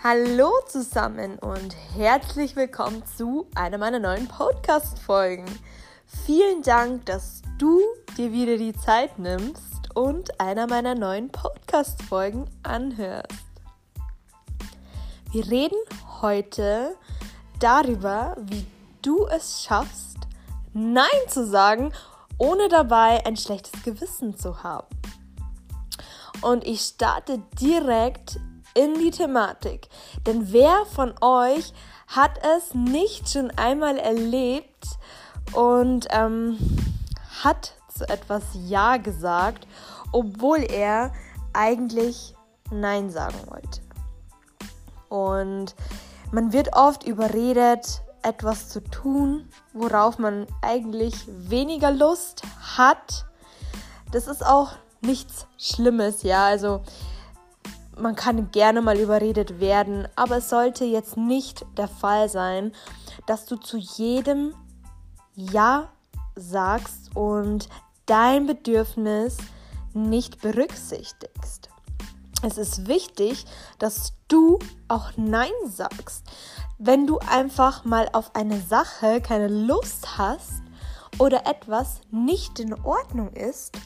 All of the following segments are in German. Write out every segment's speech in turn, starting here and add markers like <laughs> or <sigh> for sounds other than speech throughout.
Hallo zusammen und herzlich willkommen zu einer meiner neuen Podcast-Folgen. Vielen Dank, dass du dir wieder die Zeit nimmst und einer meiner neuen Podcast-Folgen anhörst. Wir reden heute darüber, wie du es schaffst, Nein zu sagen, ohne dabei ein schlechtes Gewissen zu haben. Und ich starte direkt in die Thematik. Denn wer von euch hat es nicht schon einmal erlebt und ähm, hat zu etwas Ja gesagt, obwohl er eigentlich Nein sagen wollte? Und man wird oft überredet, etwas zu tun, worauf man eigentlich weniger Lust hat. Das ist auch nichts Schlimmes, ja. Also man kann gerne mal überredet werden, aber es sollte jetzt nicht der Fall sein, dass du zu jedem Ja sagst und dein Bedürfnis nicht berücksichtigst. Es ist wichtig, dass du auch Nein sagst. Wenn du einfach mal auf eine Sache keine Lust hast oder etwas nicht in Ordnung ist,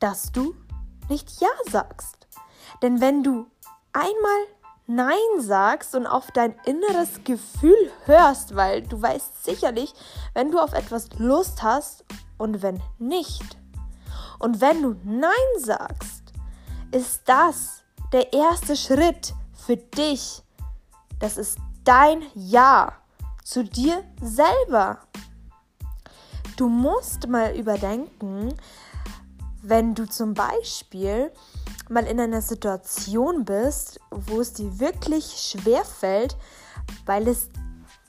dass du nicht Ja sagst. Denn wenn du einmal Nein sagst und auf dein inneres Gefühl hörst, weil du weißt sicherlich, wenn du auf etwas Lust hast und wenn nicht. Und wenn du Nein sagst, ist das der erste Schritt für dich. Das ist dein Ja zu dir selber. Du musst mal überdenken, wenn du zum Beispiel mal in einer Situation bist, wo es dir wirklich schwer fällt, weil es,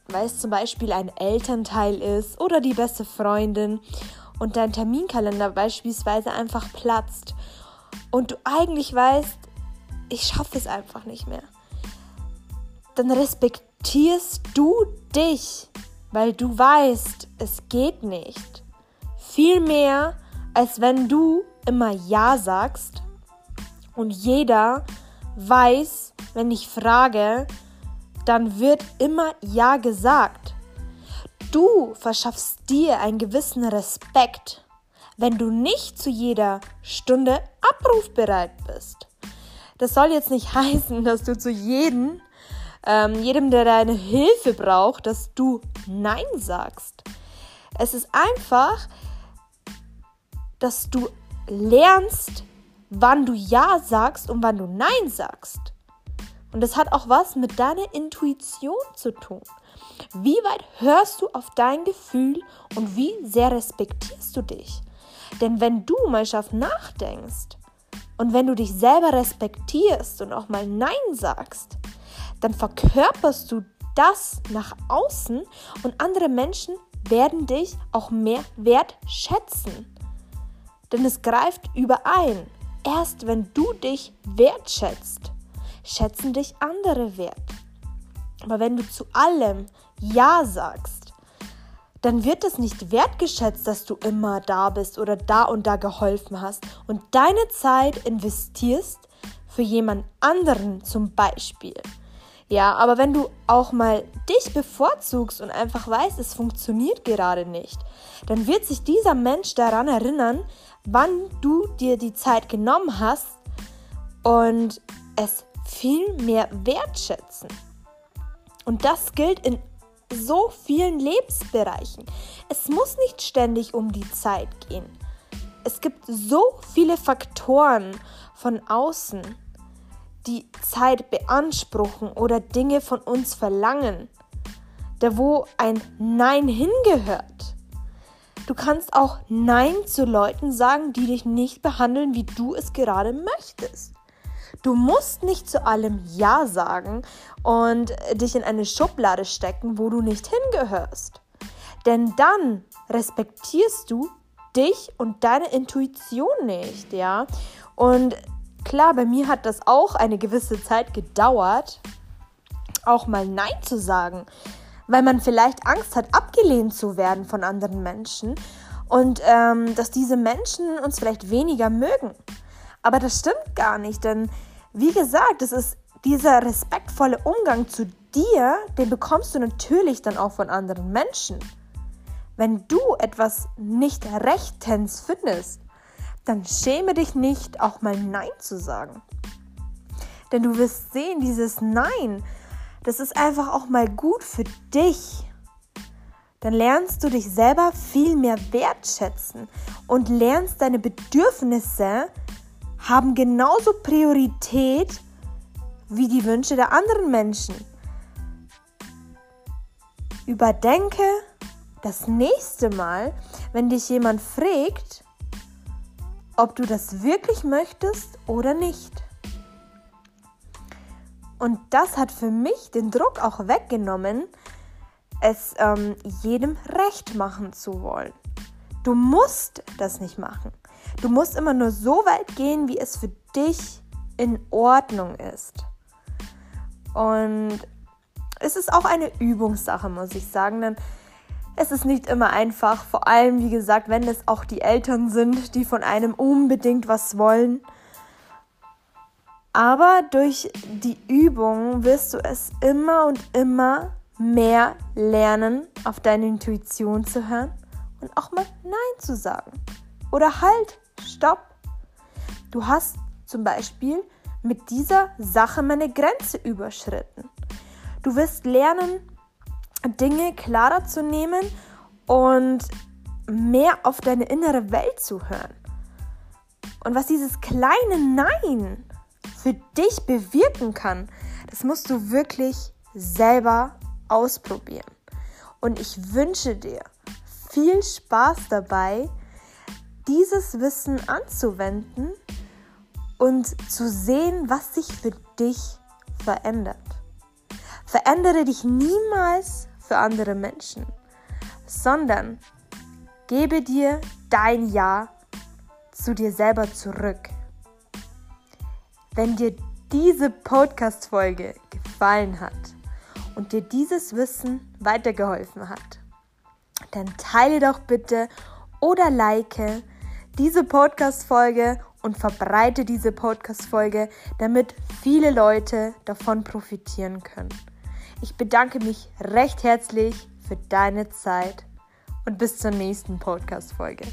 weil es zum Beispiel ein Elternteil ist oder die beste Freundin und dein Terminkalender beispielsweise einfach platzt und du eigentlich weißt, ich schaffe es einfach nicht mehr, dann respektierst du dich, weil du weißt, es geht nicht. Viel mehr, als wenn du immer Ja sagst und jeder weiß, wenn ich frage, dann wird immer Ja gesagt. Du verschaffst dir einen gewissen Respekt, wenn du nicht zu jeder Stunde abrufbereit bist. Das soll jetzt nicht <laughs> heißen, dass du zu jedem, ähm, jedem, der deine Hilfe braucht, dass du Nein sagst. Es ist einfach, dass du lernst, wann du Ja sagst und wann du Nein sagst. Und das hat auch was mit deiner Intuition zu tun. Wie weit hörst du auf dein Gefühl und wie sehr respektierst du dich? Denn wenn du mal scharf nachdenkst und wenn du dich selber respektierst und auch mal Nein sagst, dann verkörperst du das nach außen und andere Menschen werden dich auch mehr wertschätzen. Denn es greift überein. Erst wenn du dich wertschätzt, schätzen dich andere wert. Aber wenn du zu allem Ja sagst, dann wird es nicht wertgeschätzt, dass du immer da bist oder da und da geholfen hast und deine Zeit investierst für jemand anderen zum Beispiel. Ja, aber wenn du auch mal dich bevorzugst und einfach weißt, es funktioniert gerade nicht, dann wird sich dieser Mensch daran erinnern, wann du dir die Zeit genommen hast und es viel mehr wertschätzen. Und das gilt in so vielen Lebensbereichen. Es muss nicht ständig um die Zeit gehen. Es gibt so viele Faktoren von außen, die Zeit beanspruchen oder Dinge von uns verlangen, da wo ein Nein hingehört. Du kannst auch Nein zu Leuten sagen, die dich nicht behandeln, wie du es gerade möchtest. Du musst nicht zu allem Ja sagen und dich in eine Schublade stecken, wo du nicht hingehörst. Denn dann respektierst du dich und deine Intuition nicht, ja? Und klar, bei mir hat das auch eine gewisse Zeit gedauert, auch mal Nein zu sagen weil man vielleicht Angst hat, abgelehnt zu werden von anderen Menschen und ähm, dass diese Menschen uns vielleicht weniger mögen. Aber das stimmt gar nicht, denn wie gesagt, es ist dieser respektvolle Umgang zu dir, den bekommst du natürlich dann auch von anderen Menschen. Wenn du etwas nicht rechtens findest, dann schäme dich nicht, auch mal Nein zu sagen. Denn du wirst sehen, dieses Nein, das ist einfach auch mal gut für dich. Dann lernst du dich selber viel mehr wertschätzen und lernst deine Bedürfnisse haben genauso Priorität wie die Wünsche der anderen Menschen. Überdenke das nächste Mal, wenn dich jemand fragt, ob du das wirklich möchtest oder nicht. Und das hat für mich den Druck auch weggenommen, es ähm, jedem recht machen zu wollen. Du musst das nicht machen. Du musst immer nur so weit gehen, wie es für dich in Ordnung ist. Und es ist auch eine Übungssache, muss ich sagen, denn es ist nicht immer einfach, vor allem, wie gesagt, wenn es auch die Eltern sind, die von einem unbedingt was wollen. Aber durch die Übung wirst du es immer und immer mehr lernen, auf deine Intuition zu hören und auch mal Nein zu sagen. Oder halt, stopp. Du hast zum Beispiel mit dieser Sache meine Grenze überschritten. Du wirst lernen, Dinge klarer zu nehmen und mehr auf deine innere Welt zu hören. Und was dieses kleine Nein für dich bewirken kann, das musst du wirklich selber ausprobieren. Und ich wünsche dir viel Spaß dabei, dieses Wissen anzuwenden und zu sehen, was sich für dich verändert. Verändere dich niemals für andere Menschen, sondern gebe dir dein Ja zu dir selber zurück. Wenn dir diese Podcast-Folge gefallen hat und dir dieses Wissen weitergeholfen hat, dann teile doch bitte oder like diese Podcast-Folge und verbreite diese Podcast-Folge, damit viele Leute davon profitieren können. Ich bedanke mich recht herzlich für deine Zeit und bis zur nächsten Podcast-Folge.